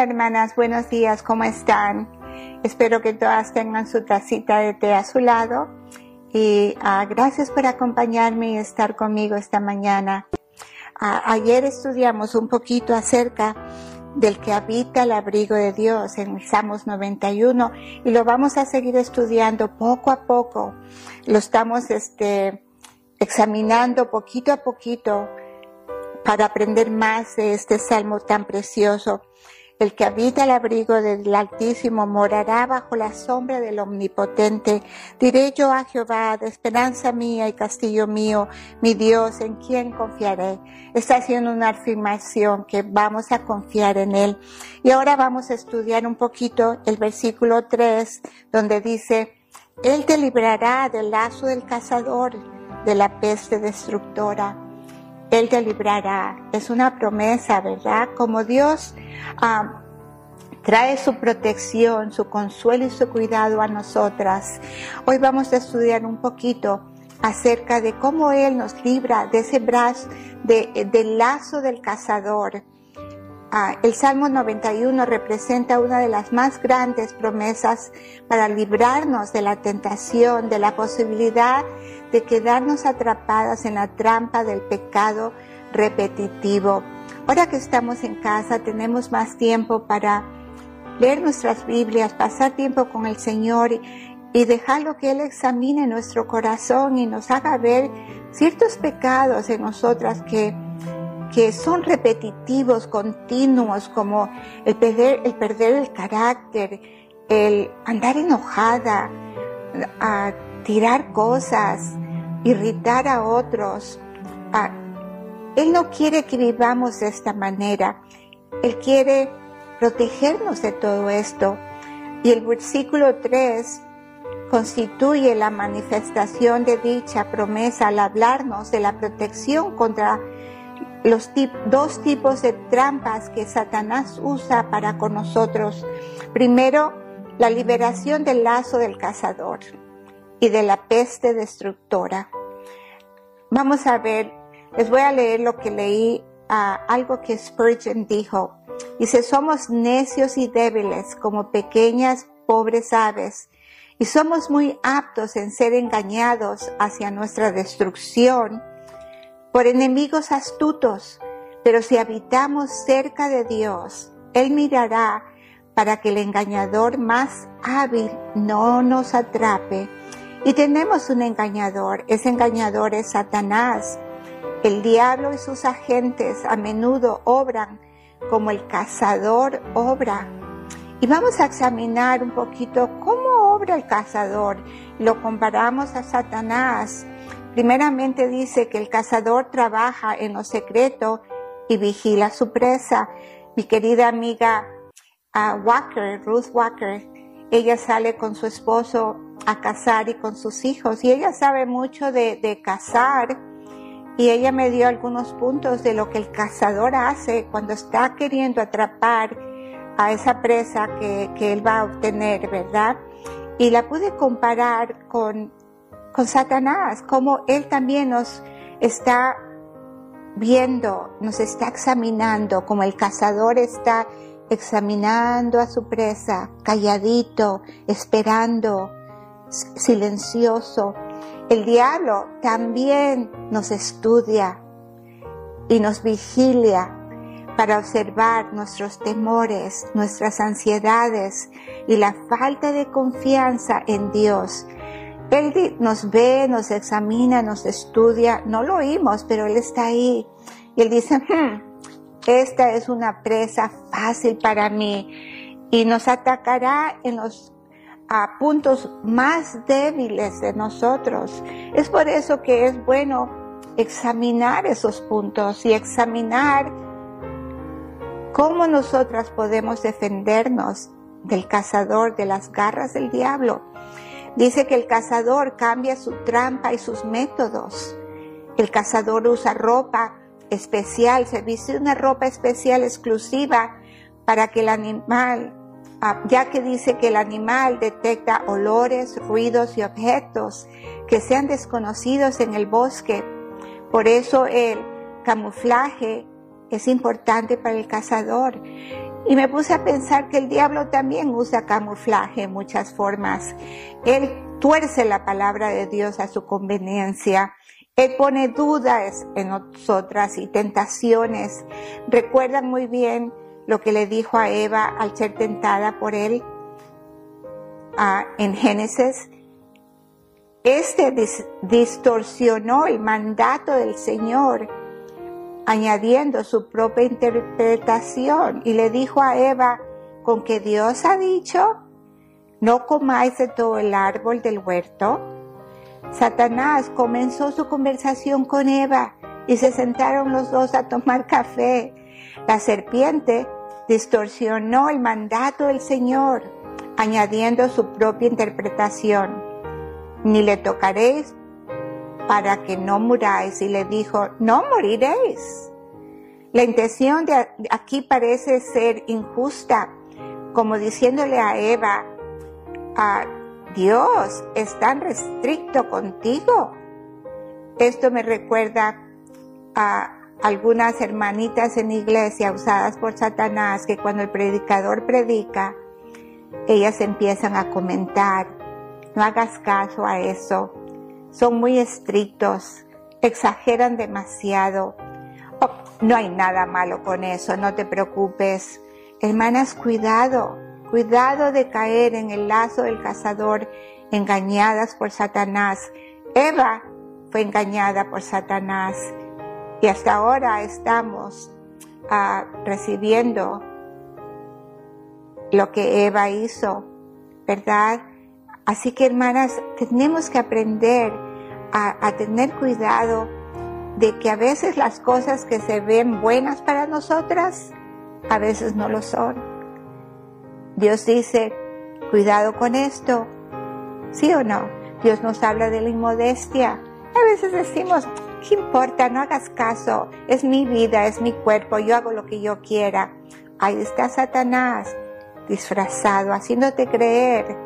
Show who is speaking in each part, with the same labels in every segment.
Speaker 1: Hermanas, buenos días, ¿cómo están? Espero que todas tengan su tacita de té a su lado y uh, gracias por acompañarme y estar conmigo esta mañana. Uh, ayer estudiamos un poquito acerca del que habita el abrigo de Dios en Salmos 91 y lo vamos a seguir estudiando poco a poco. Lo estamos este, examinando poquito a poquito para aprender más de este salmo tan precioso. El que habita el abrigo del Altísimo morará bajo la sombra del Omnipotente. Diré yo a Jehová, de esperanza mía y castillo mío, mi Dios, en quien confiaré. Está haciendo una afirmación que vamos a confiar en Él. Y ahora vamos a estudiar un poquito el versículo 3, donde dice, Él te librará del lazo del cazador, de la peste destructora él te librará. Es una promesa, ¿verdad? Como Dios ah, trae su protección, su consuelo y su cuidado a nosotras. Hoy vamos a estudiar un poquito acerca de cómo Él nos libra de ese brazo, del lazo del cazador. Ah, el Salmo 91 representa una de las más grandes promesas para librarnos de la tentación, de la posibilidad de quedarnos atrapadas en la trampa del pecado repetitivo. Ahora que estamos en casa tenemos más tiempo para leer nuestras Biblias, pasar tiempo con el Señor y, dejarlo que Él examine nuestro corazón y nos haga ver ciertos pecados en nosotras que que son repetitivos, continuos, como el perder, el perder el carácter, el andar enojada, tirar cosas, irritar a otros. él no quiere que vivamos de esta manera. Él quiere protegernos de todo esto. Y el versículo 3 constituye la manifestación de dicha promesa al hablarnos de la protección contra los dos tipos de trampas que Satanás usa para con nosotros. Primero, la liberación del lazo del cazador y de la peste destructora. Vamos a ver, les voy a leer lo que leí, algo que Spurgeon dijo. Dice, somos necios y débiles como pequeñas pobres aves y somos muy aptos en ser engañados hacia nuestra destrucción por enemigos astutos, pero si habitamos cerca de Dios, Él mirará para que el engañador más hábil no nos atrape. Y tenemos un engañador, ese engañador es Satanás. El diablo y sus agentes a menudo obran como el cazador obra. Y vamos a examinar un poquito cómo obra el cazador. Lo comparamos a Satanás Primeramente dice que el cazador trabaja en lo secreto y vigila su presa. Mi querida amiga uh, Walker, Ruth Walker, ella sale con su esposo a cazar y con sus hijos y ella sabe mucho de, de cazar y ella me dio algunos puntos de lo que el cazador hace cuando está queriendo atrapar a esa presa que, que él va a obtener, ¿verdad? Y la pude comparar con con Satanás, como Él también nos está viendo, nos está examinando, como el cazador está examinando a su presa, calladito, esperando, silencioso. El diablo también nos estudia y nos vigilia para observar nuestros temores, nuestras ansiedades y la falta de confianza en Dios él nos ve, nos examina, nos estudia, no lo oímos, pero Él está ahí. Y Él dice, hmm, esta es una presa fácil para mí y nos atacará en los puntos más débiles de nosotros. Es por eso que es bueno examinar esos puntos y examinar cómo nosotras podemos defendernos del cazador, de las garras del diablo. Dice que el cazador cambia su trampa y sus métodos. El cazador usa ropa especial, se viste una ropa especial exclusiva para que el animal, ya que dice que el animal detecta olores, ruidos y objetos que sean desconocidos en el bosque. Por eso el camuflaje es importante para el cazador. Y me puse a pensar que el diablo también usa camuflaje en muchas formas. Él tuerce la palabra de Dios a su conveniencia. Él pone dudas en nosotras y tentaciones. Recuerdan muy bien lo que le dijo a Eva al ser tentada por él en Génesis. Este distorsionó el mandato del Señor añadiendo su propia interpretación y le dijo a Eva, con que Dios ha dicho, no comáis de todo el árbol del huerto. Satanás comenzó su conversación con Eva y se sentaron los dos a tomar café. La serpiente distorsionó el mandato del Señor, añadiendo su propia interpretación. Ni le tocaréis para que no muráis. Y le dijo, no moriréis. La intención de aquí parece ser injusta, como diciéndole a Eva, a Dios es tan restricto contigo. Esto me recuerda a algunas hermanitas en iglesia usadas por Satanás que cuando el predicador predica, ellas empiezan a comentar, no hagas caso a eso, son muy estrictos, exageran demasiado. Oh, no hay nada malo con eso, no te preocupes. Hermanas, cuidado, cuidado de caer en el lazo del cazador engañadas por Satanás. Eva fue engañada por Satanás y hasta ahora estamos ah, recibiendo lo que Eva hizo, ¿verdad? Así que hermanas, tenemos que aprender a, tener cuidado de que a veces las cosas que se ven buenas para nosotras, a veces no lo son. Dios dice, cuidado con esto, ¿sí o no? Dios nos habla de la inmodestia. A veces decimos, ¿qué importa? No hagas caso, es mi vida, es mi cuerpo, yo hago lo que yo quiera. Ahí está Satanás disfrazado, haciéndote creer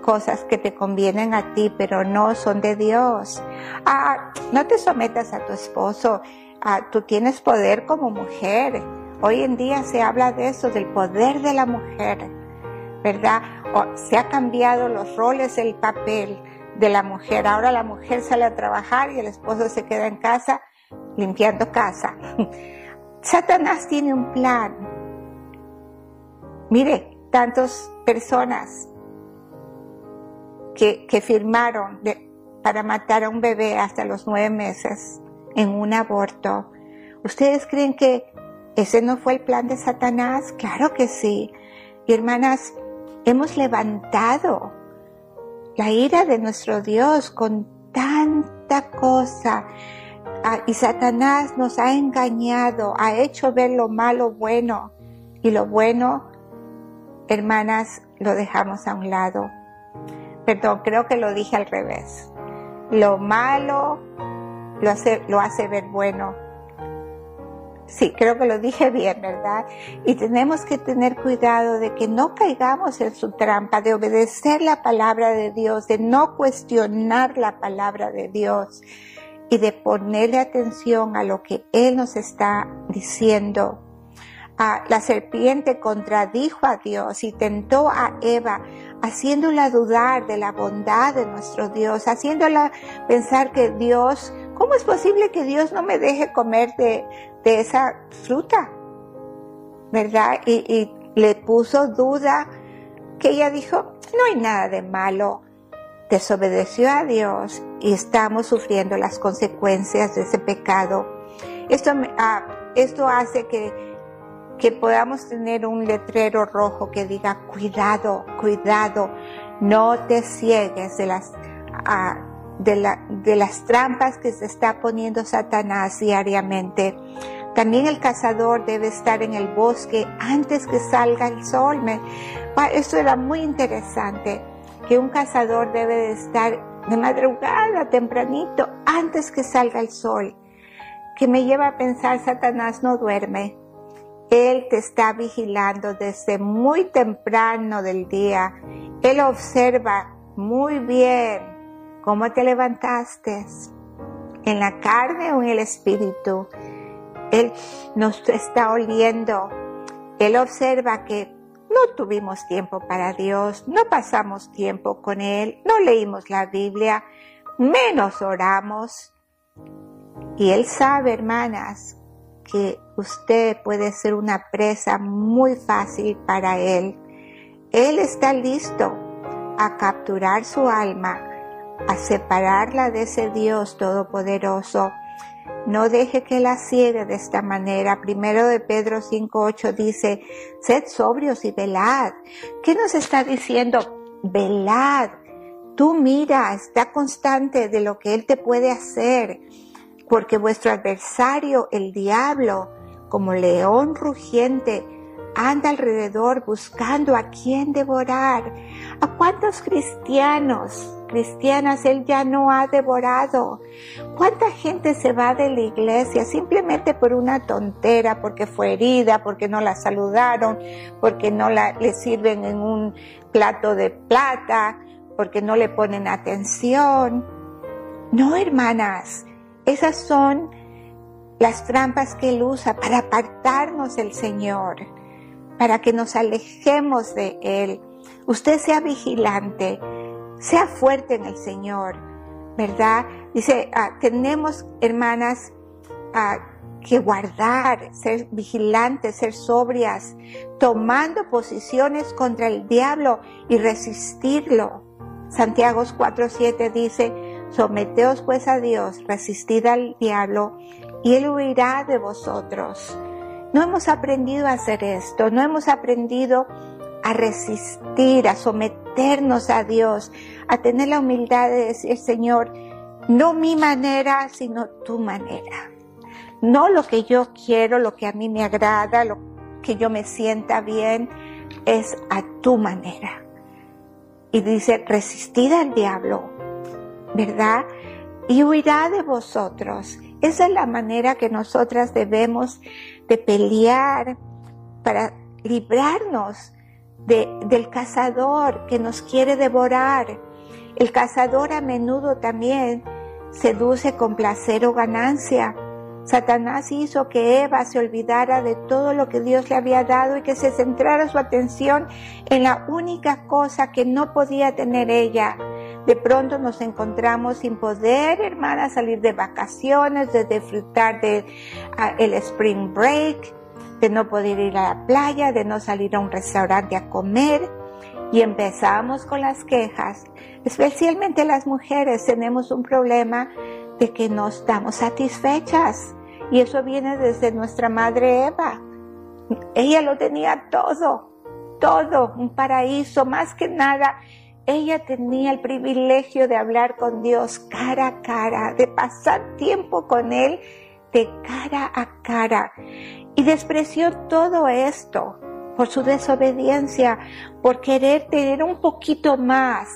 Speaker 1: cosas que te convienen a ti, pero no son de Dios. Ah, no te sometas a tu esposo. Ah, tú tienes poder como mujer. Hoy en día se habla de eso, del poder de la mujer, ¿verdad? se ha cambiado los roles, el papel de la mujer. Ahora la mujer sale a trabajar y el esposo se queda en casa limpiando casa. Satanás tiene un plan. Mire, tantas personas que, firmaron para matar a un bebé hasta los nueve meses en un aborto. ¿Ustedes creen que ese no fue el plan de Satanás? Claro que sí. Y hermanas, hemos levantado la ira de nuestro Dios con tanta cosa. Ah, y Satanás nos ha engañado, ha hecho ver lo malo bueno. Y lo bueno, hermanas, lo dejamos a un lado perdón, creo que lo dije al revés. Lo malo lo hace, lo hace ver bueno. Sí, creo que lo dije bien, ¿verdad? Y tenemos que tener cuidado de que no caigamos en su trampa, de obedecer la palabra de Dios, de no cuestionar la palabra de Dios y de ponerle atención a lo que Él nos está diciendo. Ah, la serpiente contradijo a Dios y tentó a Eva haciéndola dudar de la bondad de nuestro Dios, haciéndola pensar que Dios, ¿cómo es posible que Dios no me deje comer de, esa fruta? ¿Verdad? Y, le puso duda que ella dijo, no hay nada de malo, desobedeció a Dios y estamos sufriendo las consecuencias de ese pecado. Esto, ah, esto hace que que podamos tener un letrero rojo que diga cuidado, cuidado, no te ciegues de las, ah, de, la, de las trampas que se está poniendo Satanás diariamente. También el cazador debe estar en el bosque antes que salga el sol. Me, eso era muy interesante, que un cazador debe de estar de madrugada, tempranito, antes que salga el sol. Que me lleva a pensar, Satanás no duerme, él te está vigilando desde muy temprano del día. Él observa muy bien cómo te levantaste, en la carne o en el espíritu. Él nos está oliendo Él observa que no tuvimos tiempo para Dios, no pasamos tiempo con Él, no leímos la Biblia, menos oramos. Y Él sabe, hermanas, que usted puede ser una presa muy fácil para Él. Él está listo a capturar su alma, a separarla de ese Dios todopoderoso. No deje que la ciegue de esta manera. Primero de Pedro 5.8 dice, sed sobrios y velad. ¿Qué nos está diciendo? Velad. Tú mira, está constante de lo que Él te puede hacer, porque vuestro adversario, el diablo, como león rugiente, anda alrededor buscando a quien devorar. ¿A cuántos cristianos, cristianas él ya no ha devorado? ¿Cuánta gente se va de la iglesia simplemente por una tontera, porque fue herida, porque no la saludaron, porque no la, le sirven en un plato de plata, porque no le ponen atención? No, hermanas, esas son las trampas que él usa para apartarnos del Señor para que nos alejemos de Él. Usted sea vigilante, sea fuerte en el Señor, ¿verdad? Dice, ah, tenemos, hermanas, ah, que guardar, ser vigilantes, ser sobrias, tomando posiciones contra el diablo y resistirlo. Santiago 4:7 dice, someteos pues a Dios, resistid al diablo y él huirá de vosotros. No hemos aprendido a hacer esto, no hemos aprendido a resistir, a someternos a Dios, a tener la humildad de decir, Señor, no mi manera, sino tu manera. No lo que yo quiero, lo que a mí me agrada, lo que yo me sienta bien, es a tu manera. Y dice, resistid al diablo, ¿verdad? Y huirá de vosotros. Esa es la manera que nosotras debemos de pelear para librarnos del cazador que nos quiere devorar. El cazador a menudo también seduce con placer o ganancia. Satanás hizo que Eva se olvidara de todo lo que Dios le había dado y que se centrara su atención en la única cosa que no podía tener ella. De pronto nos encontramos sin poder, hermana, salir de vacaciones, de disfrutar del el spring break, de no poder ir a la playa, de no salir a un restaurante a comer. Y empezamos con las quejas. Especialmente las mujeres tenemos un problema de que no estamos satisfechas y eso viene desde nuestra madre Eva. Ella lo tenía todo, todo, un paraíso, más que nada. Ella tenía el privilegio de hablar con Dios cara a cara, de pasar tiempo con Él de cara a cara. Despreció todo esto por su desobediencia, por querer tener un poquito más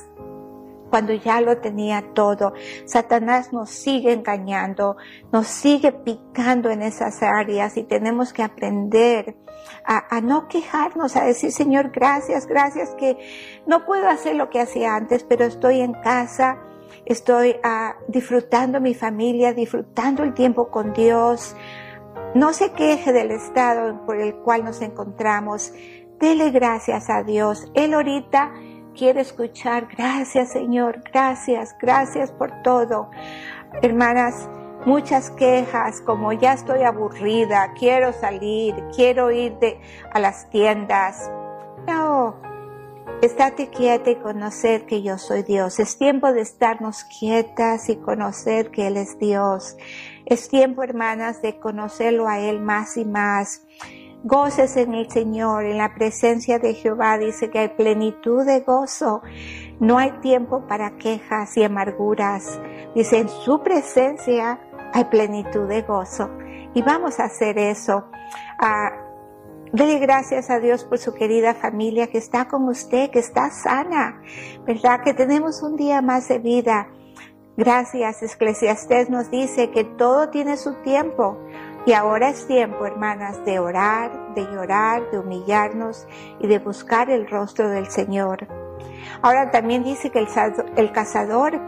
Speaker 1: cuando ya lo tenía todo. Satanás nos sigue engañando, nos sigue picando en esas áreas y tenemos que aprender a, no quejarnos, a decir, Señor, gracias, gracias que no puedo hacer lo que hacía antes, pero estoy en casa, estoy ah, disfrutando mi familia, disfrutando el tiempo con Dios. No se queje del estado por el cual nos encontramos. Dele gracias a Dios. Él ahorita quiere escuchar, gracias Señor, gracias, gracias por todo. Hermanas, muchas quejas como ya estoy aburrida, quiero salir, quiero ir a las tiendas. No, estate quieta y conocer que yo soy Dios. Es tiempo de estarnos quietas y conocer que Él es Dios. Es tiempo, hermanas, de conocerlo a Él más y más. Goces en el Señor, en la presencia de Jehová, dice que hay plenitud de gozo. No hay tiempo para quejas y amarguras. Dice, en su presencia hay plenitud de gozo. Y vamos a hacer eso. Ah, gracias a Dios por su querida familia que está con usted, que está sana, ¿verdad? Que tenemos un día más de vida. Gracias, Eclesiastés nos dice que todo tiene su tiempo. Y ahora es tiempo, hermanas, de orar, de llorar, de humillarnos y de buscar el rostro del Señor. Ahora también dice que el, cazador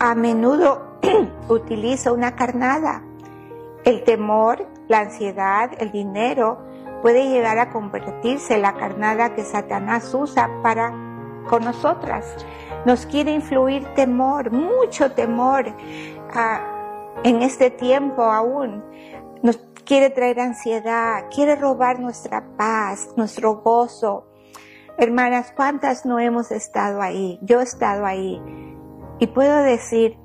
Speaker 1: a menudo utiliza una carnada. El temor, la ansiedad, el dinero puede llegar a convertirse en la carnada que Satanás usa para con nosotras. Nos quiere influir temor, mucho temor ah, en este tiempo aún. Nos quiere traer ansiedad, quiere robar nuestra paz, nuestro gozo. Hermanas, ¿cuántas no hemos estado ahí? Yo he estado ahí. Y puedo decir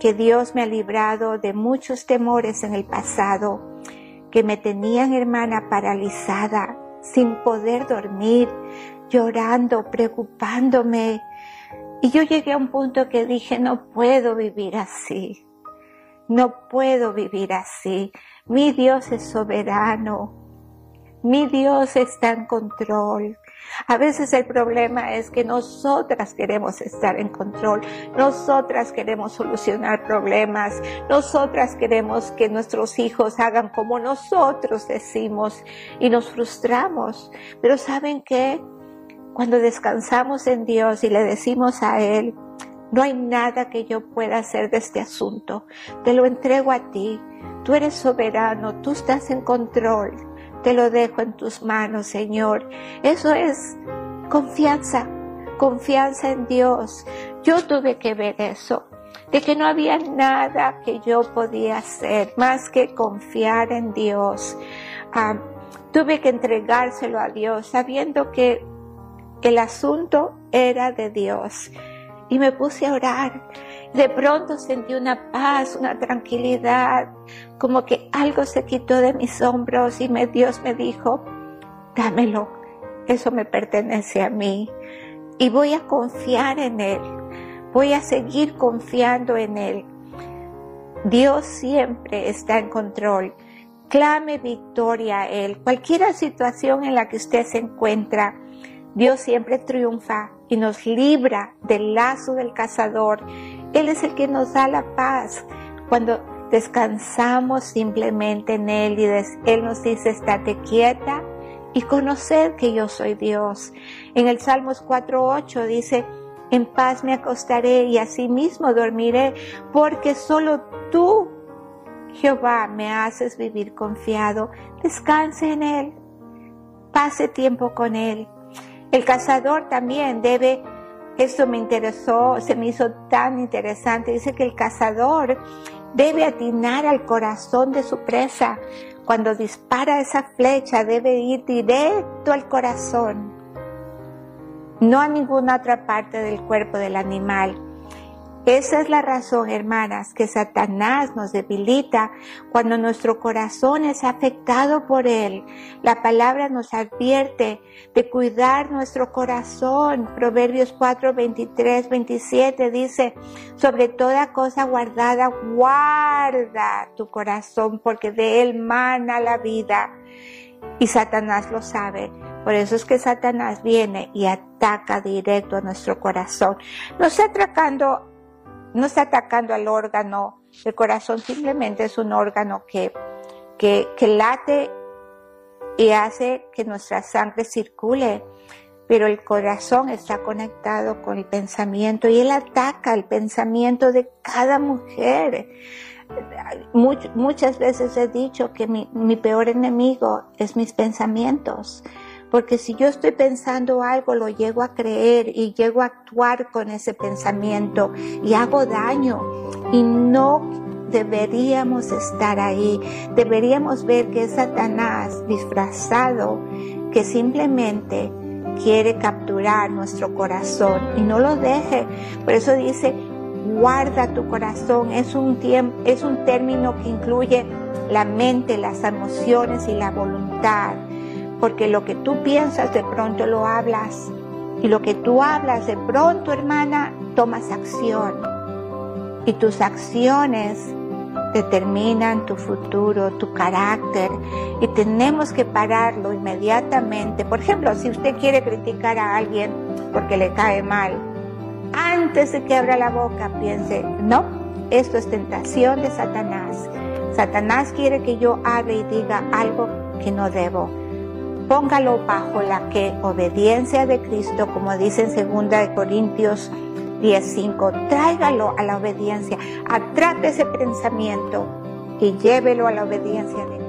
Speaker 1: que Dios me ha librado de muchos temores en el pasado que me tenían, hermana, paralizada, sin poder dormir, llorando, preocupándome. Y yo llegué a un punto que dije, no puedo vivir así. No puedo vivir así. Mi Dios es soberano. Mi Dios está en control. A veces el problema es que nosotras queremos estar en control, nosotras queremos solucionar problemas, nosotras queremos que nuestros hijos hagan como nosotros decimos y nos frustramos. Pero ¿saben qué? Cuando descansamos en Dios y le decimos a Él, no hay nada que yo pueda hacer de este asunto, te lo entrego a ti, tú eres soberano, tú estás en control te lo dejo en tus manos, Señor. Eso es confianza, confianza en Dios. Yo tuve que ver eso, de que no había nada que yo podía hacer más que confiar en Dios. Ah, tuve que entregárselo a Dios, sabiendo que el asunto era de Dios. Y me puse a orar de pronto sentí una paz, una tranquilidad, como que algo se quitó de mis hombros y me, Dios me dijo, dámelo, eso me pertenece a mí y voy a confiar en Él, voy a seguir confiando en Él. Dios siempre está en control. Clame victoria a Él. Cualquier situación en la que usted se encuentra, Dios siempre triunfa y nos libra del lazo del cazador él es el que nos da la paz. Cuando descansamos simplemente en Él y Él nos dice, estate quieta y conocer que yo soy Dios. En el Salmos 4.8 dice, en paz me acostaré y asimismo dormiré, porque solo tú, Jehová, me haces vivir confiado. Descanse en Él, pase tiempo con Él. El cazador también debe esto me interesó, se me hizo tan interesante. Dice que el cazador debe atinar al corazón de su presa. Cuando dispara esa flecha debe ir directo al corazón, no a ninguna otra parte del cuerpo del animal. Esa es la razón, hermanas, que Satanás nos debilita cuando nuestro corazón es afectado por él. La palabra nos advierte de cuidar nuestro corazón. Proverbios 4, 23, 27 dice, sobre toda cosa guardada, guarda tu corazón porque de él mana la vida. Y Satanás lo sabe. Por eso es que Satanás viene y ataca directo a nuestro corazón. No está atacando no está atacando al órgano. El corazón simplemente es un órgano que, que, late y hace que nuestra sangre circule. Pero el corazón está conectado con el pensamiento y él ataca el pensamiento de cada mujer. muchas veces he dicho que mi, mi peor enemigo es mis pensamientos. Porque si yo estoy pensando algo, lo llego a creer y llego a actuar con ese pensamiento y hago daño. Y no deberíamos estar ahí. Deberíamos ver que es Satanás disfrazado que simplemente quiere capturar nuestro corazón y no lo deje. Por eso dice, guarda tu corazón. Es un, es un término que incluye la mente, las emociones y la voluntad porque lo que tú piensas de pronto lo hablas y lo que tú hablas de pronto, hermana, tomas acción y tus acciones determinan tu futuro, tu carácter y tenemos que pararlo inmediatamente. Por ejemplo, si usted quiere criticar a alguien porque le cae mal, antes de que abra la boca piense, no, esto es tentación de Satanás. Satanás quiere que yo hable y diga algo que no debo póngalo bajo la que obediencia de Cristo, como dice en 2 Corintios 10:5, tráigalo a la obediencia, atrape ese pensamiento y llévelo a la obediencia de Cristo.